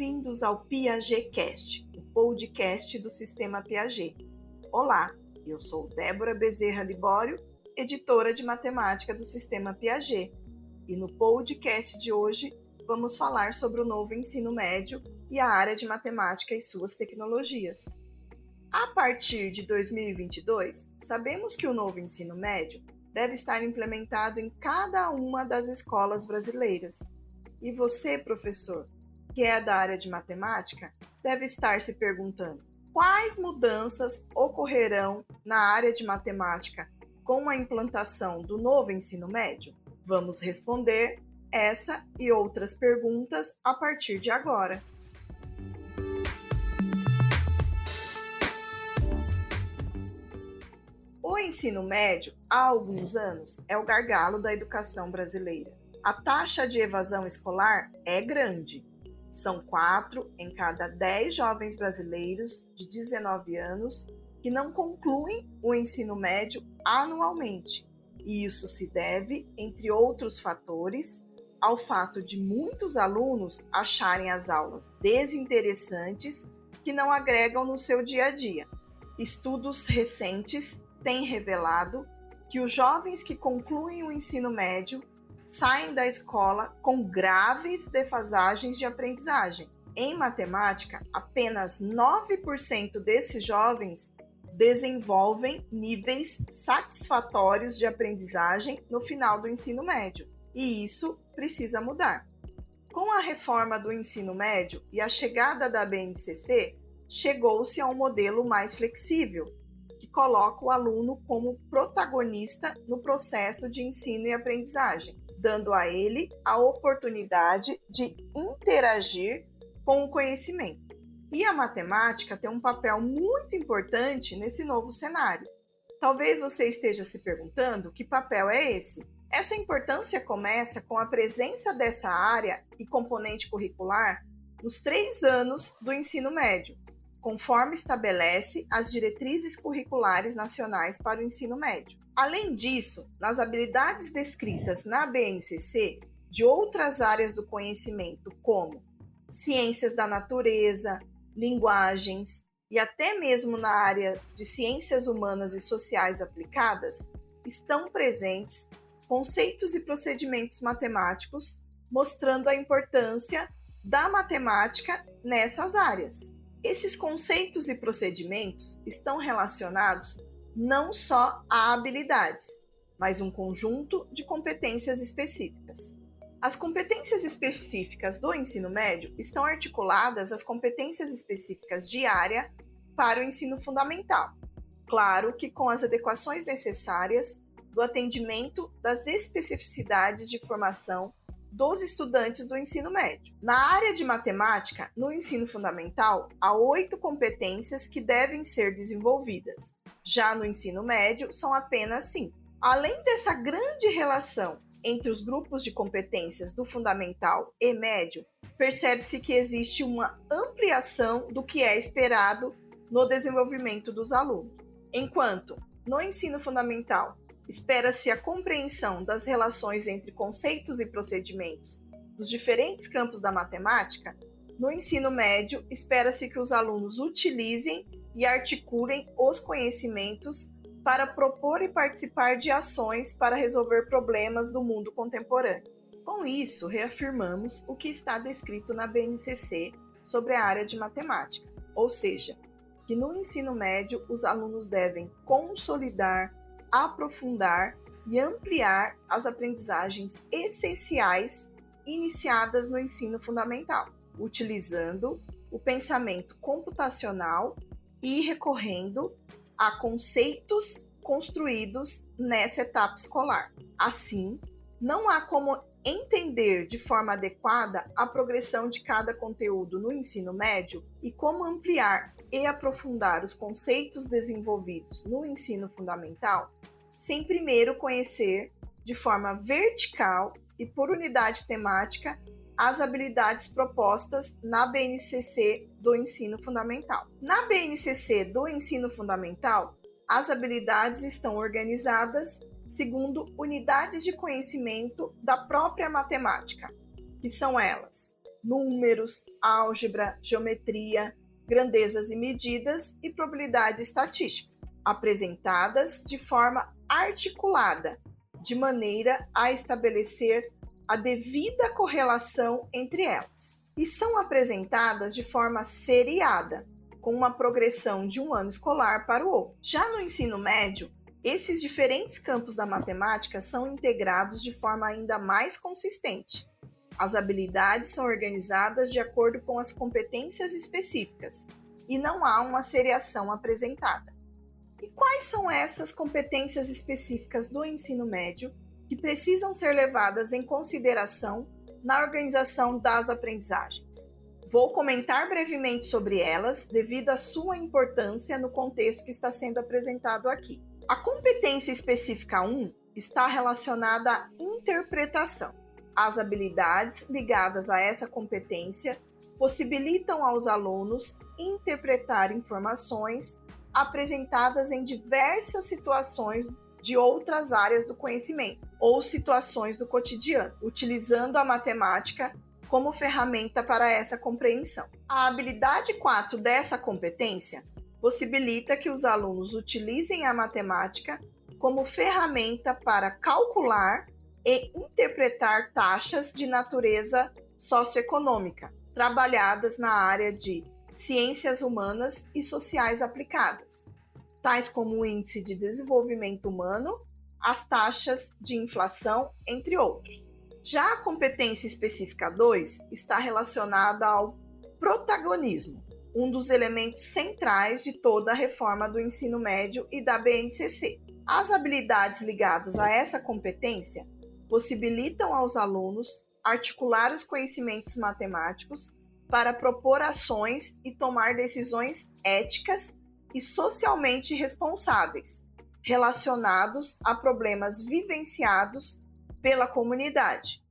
Bem-vindos ao PiagetCast, o podcast do Sistema Piaget. Olá, eu sou Débora Bezerra Libório, editora de matemática do Sistema Piaget, e no podcast de hoje vamos falar sobre o novo ensino médio e a área de matemática e suas tecnologias. A partir de 2022, sabemos que o novo ensino médio deve estar implementado em cada uma das escolas brasileiras. E você, professor, que é da área de matemática, deve estar se perguntando: quais mudanças ocorrerão na área de matemática com a implantação do novo ensino médio? Vamos responder essa e outras perguntas a partir de agora. O ensino médio, há alguns anos, é o gargalo da educação brasileira. A taxa de evasão escolar é grande são quatro em cada dez jovens brasileiros de 19 anos que não concluem o ensino médio anualmente. E isso se deve, entre outros fatores, ao fato de muitos alunos acharem as aulas desinteressantes que não agregam no seu dia a dia. Estudos recentes têm revelado que os jovens que concluem o ensino médio saem da escola com graves defasagens de aprendizagem. Em matemática, apenas 9% desses jovens desenvolvem níveis satisfatórios de aprendizagem no final do ensino médio, e isso precisa mudar. Com a reforma do ensino médio e a chegada da BNCC, chegou-se a um modelo mais flexível, que coloca o aluno como protagonista no processo de ensino e aprendizagem, dando a ele a oportunidade de interagir com o conhecimento. E a matemática tem um papel muito importante nesse novo cenário. Talvez você esteja se perguntando que papel é esse? Essa importância começa com a presença dessa área e componente curricular nos três anos do ensino médio, conforme estabelece as diretrizes curriculares nacionais para o ensino médio. Além disso, nas habilidades descritas na BNCC de outras áreas do conhecimento, como ciências da natureza, linguagens e até mesmo na área de ciências humanas e sociais aplicadas, estão presentes conceitos e procedimentos matemáticos mostrando a importância da matemática nessas áreas. Esses conceitos e procedimentos estão relacionados não só a habilidades, mas um conjunto de competências específicas. As competências específicas do ensino médio estão articuladas às competências específicas de área para o ensino fundamental. Claro que com as adequações necessárias do atendimento das especificidades de formação dos estudantes do ensino médio. Na área de matemática, no ensino fundamental, há oito competências que devem ser desenvolvidas. Já no ensino médio, são apenas cinco. Além dessa grande relação entre os grupos de competências do fundamental e médio, percebe-se que existe uma ampliação do que é esperado no desenvolvimento dos alunos. Enquanto no ensino fundamental espera-se a compreensão das relações entre conceitos e procedimentos dos diferentes campos da matemática, no ensino médio, espera-se que os alunos utilizem e articulem os conhecimentos para propor e participar de ações para resolver problemas do mundo contemporâneo. Com isso, reafirmamos o que está descrito na BNCC sobre a área de matemática, ou seja, que no ensino médio os alunos devem consolidar, aprofundar e ampliar as aprendizagens essenciais iniciadas no ensino fundamental, utilizando o pensamento computacional e recorrendo a conceitos construídos nessa etapa escolar. Assim, não há como entender de forma adequada a progressão de cada conteúdo no ensino médio e como ampliar e aprofundar os conceitos desenvolvidos no ensino fundamental, sem primeiro conhecer de forma vertical e por unidade temática as habilidades propostas na BNCC do ensino fundamental. Na BNCC do ensino fundamental, as habilidades estão organizadas segundo unidades de conhecimento da própria matemática, que são elas: números, álgebra, geometria, grandezas e medidas e probabilidade estatística, apresentadas de forma articulada, de maneira a estabelecer a devida correlação entre elas. E são apresentadas de forma seriada, com uma progressão de um ano escolar para o outro. Já no ensino médio, esses diferentes campos da matemática são integrados de forma ainda mais consistente. As habilidades são organizadas de acordo com as competências específicas e não há uma seriação apresentada. E quais são essas competências específicas do ensino médio que precisam ser levadas em consideração na organização das aprendizagens? Vou comentar brevemente sobre elas devido à sua importância no contexto que está sendo apresentado aqui. A competência específica 1 está relacionada à interpretação. As habilidades ligadas a essa competência possibilitam aos alunos interpretar informações apresentadas em diversas situações de outras áreas do conhecimento ou situações do cotidiano, utilizando a matemática como ferramenta para essa compreensão. A habilidade 4 dessa competência possibilita que os alunos utilizem a matemática como ferramenta para calcular e interpretar taxas de natureza socioeconômica, trabalhadas na área de ciências humanas e sociais aplicadas, tais como o índice de desenvolvimento humano, as taxas de inflação, entre outros. Já a competência específica 2 está relacionada ao protagonismo, um dos elementos centrais de toda a reforma do ensino médio e da BNCC. As habilidades ligadas a essa competência possibilitam aos alunos articular os conhecimentos matemáticos para propor ações e tomar decisões éticas e socialmente responsáveis relacionados a problemas vivenciados pela comunidade,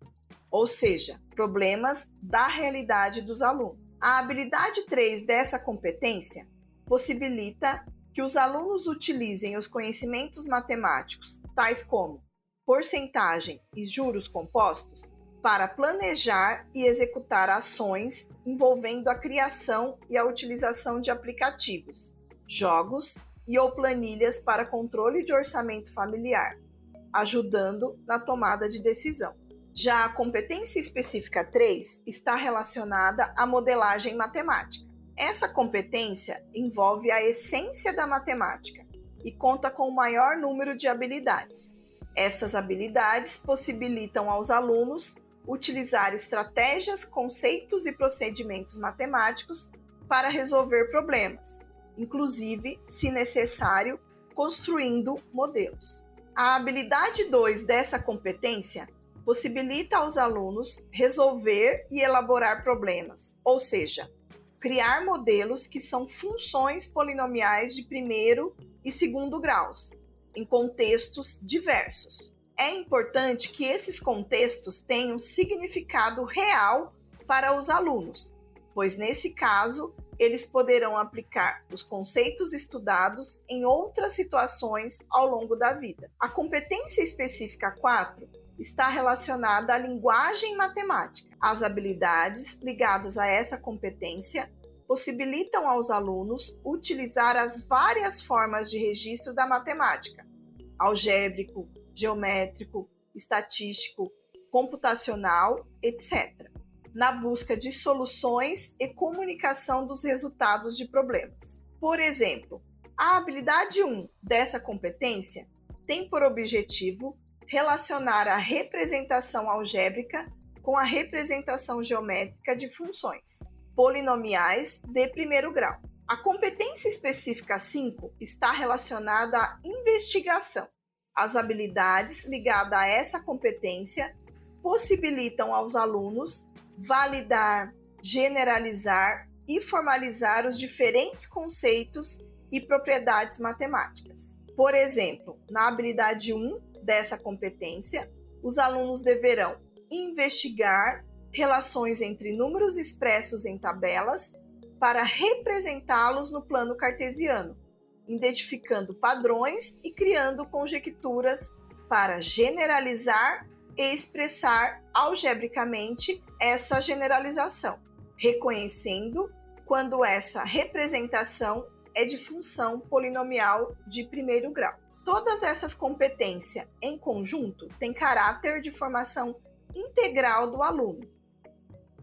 ou seja, problemas da realidade dos alunos. A habilidade 3 dessa competência possibilita que os alunos utilizem os conhecimentos matemáticos, tais como porcentagem e juros compostos, para planejar e executar ações envolvendo a criação e a utilização de aplicativos, jogos e ou planilhas para controle de orçamento familiar, ajudando na tomada de decisão. Já a competência específica 3 está relacionada à modelagem matemática. Essa competência envolve a essência da matemática e conta com o maior número de habilidades. Essas habilidades possibilitam aos alunos utilizar estratégias, conceitos e procedimentos matemáticos para resolver problemas, inclusive, se necessário, construindo modelos. A habilidade 2 dessa competência possibilita aos alunos resolver e elaborar problemas, ou seja, criar modelos que são funções polinomiais de primeiro e segundo graus, em contextos diversos. É importante que esses contextos tenham significado real para os alunos, pois nesse caso eles poderão aplicar os conceitos estudados em outras situações ao longo da vida. A competência específica 4 está relacionada à linguagem matemática. As habilidades ligadas a essa competência possibilitam aos alunos utilizar as várias formas de registro da matemática: algébrico, geométrico, estatístico, computacional, etc., na busca de soluções e comunicação dos resultados de problemas. Por exemplo, a habilidade 1 dessa competência tem por objetivo relacionar a representação algébrica com a representação geométrica de funções polinomiais de primeiro grau. A competência específica 5 está relacionada à investigação. As habilidades ligadas a essa competência possibilitam aos alunos validar, generalizar e formalizar os diferentes conceitos e propriedades matemáticas. Por exemplo, na habilidade 1, dessa competência, os alunos deverão investigar relações entre números expressos em tabelas para representá-los no plano cartesiano, identificando padrões e criando conjecturas para generalizar e expressar algebricamente essa generalização, reconhecendo quando essa representação é de função polinomial de primeiro grau. Todas essas competências em conjunto têm caráter de formação integral do aluno.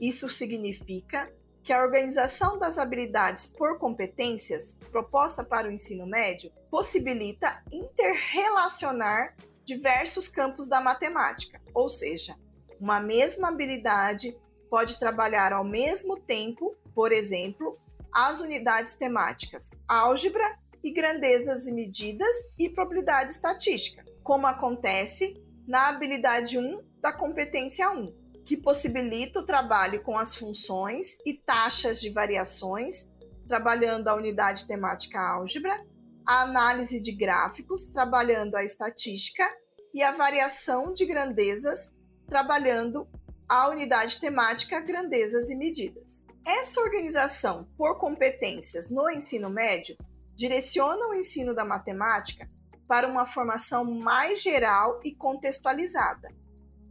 Isso significa que a organização das habilidades por competências proposta para o ensino médio possibilita interrelacionar diversos campos da matemática, ou seja, uma mesma habilidade pode trabalhar ao mesmo tempo, por exemplo, as unidades temáticas álgebra e grandezas e medidas e probabilidade estatística, como acontece na habilidade 1 da competência 1, que possibilita o trabalho com as funções e taxas de variações, trabalhando a unidade temática álgebra, a análise de gráficos, trabalhando a estatística, e a variação de grandezas, trabalhando a unidade temática grandezas e medidas. Essa organização por competências no ensino médio direciona o ensino da matemática para uma formação mais geral e contextualizada,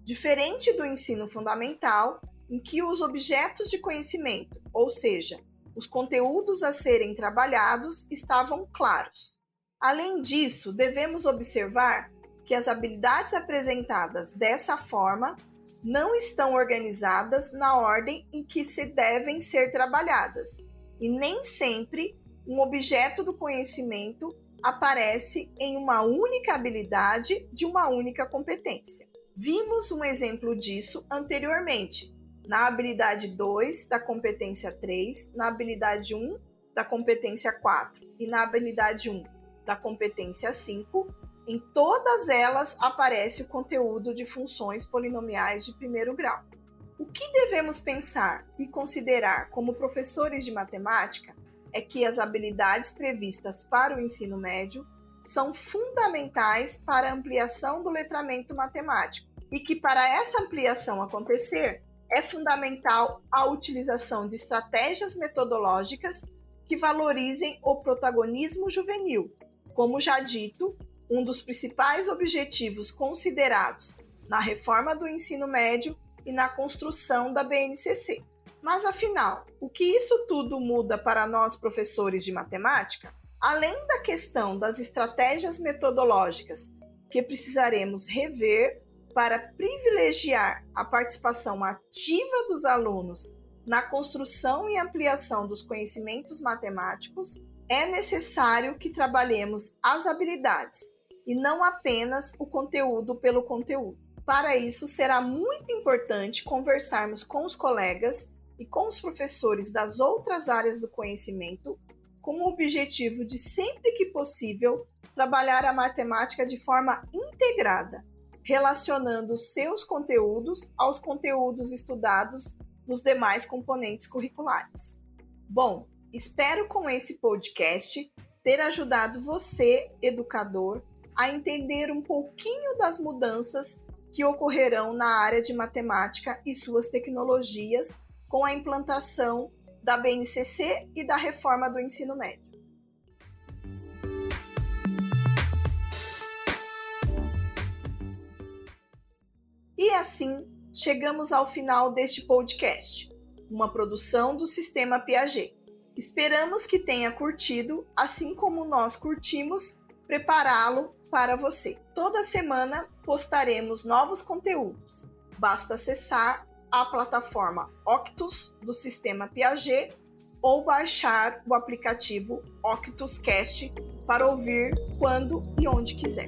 diferente do ensino fundamental, em que os objetos de conhecimento, ou seja, os conteúdos a serem trabalhados, estavam claros. Além disso, devemos observar que as habilidades apresentadas dessa forma não estão organizadas na ordem em que se devem ser trabalhadas, e nem sempre um objeto do conhecimento aparece em uma única habilidade de uma única competência. Vimos um exemplo disso anteriormente, na habilidade 2 da competência 3, na habilidade 1 da competência 4 e na habilidade 1 da competência 5. Em todas elas aparece o conteúdo de funções polinomiais de primeiro grau. O que devemos pensar e considerar como professores de matemática é que as habilidades previstas para o ensino médio são fundamentais para a ampliação do letramento matemático e que para essa ampliação acontecer é fundamental a utilização de estratégias metodológicas que valorizem o protagonismo juvenil. Como já dito, um dos principais objetivos considerados na reforma do ensino médio e na construção da BNCC. Mas afinal, o que isso tudo muda para nós professores de matemática? Além da questão das estratégias metodológicas que precisaremos rever para privilegiar a participação ativa dos alunos na construção e ampliação dos conhecimentos matemáticos, é necessário que trabalhemos as habilidades e não apenas o conteúdo pelo conteúdo. Para isso, será muito importante conversarmos com os colegas e com os professores das outras áreas do conhecimento, com o objetivo de, sempre que possível, trabalhar a matemática de forma integrada, relacionando seus conteúdos aos conteúdos estudados nos demais componentes curriculares. Bom, espero com esse podcast ter ajudado você, educador, a entender um pouquinho das mudanças que ocorrerão na área de matemática e suas tecnologias com a implantação da BNCC e da reforma do ensino médio. E assim chegamos ao final deste podcast, uma produção do Sistema Piaget. Esperamos que tenha curtido, assim como nós curtimos, prepará-lo para você. Toda semana postaremos novos conteúdos. Basta acessar a plataforma Octus do sistema Piaget ou baixar o aplicativo Octus Cast para ouvir quando e onde quiser.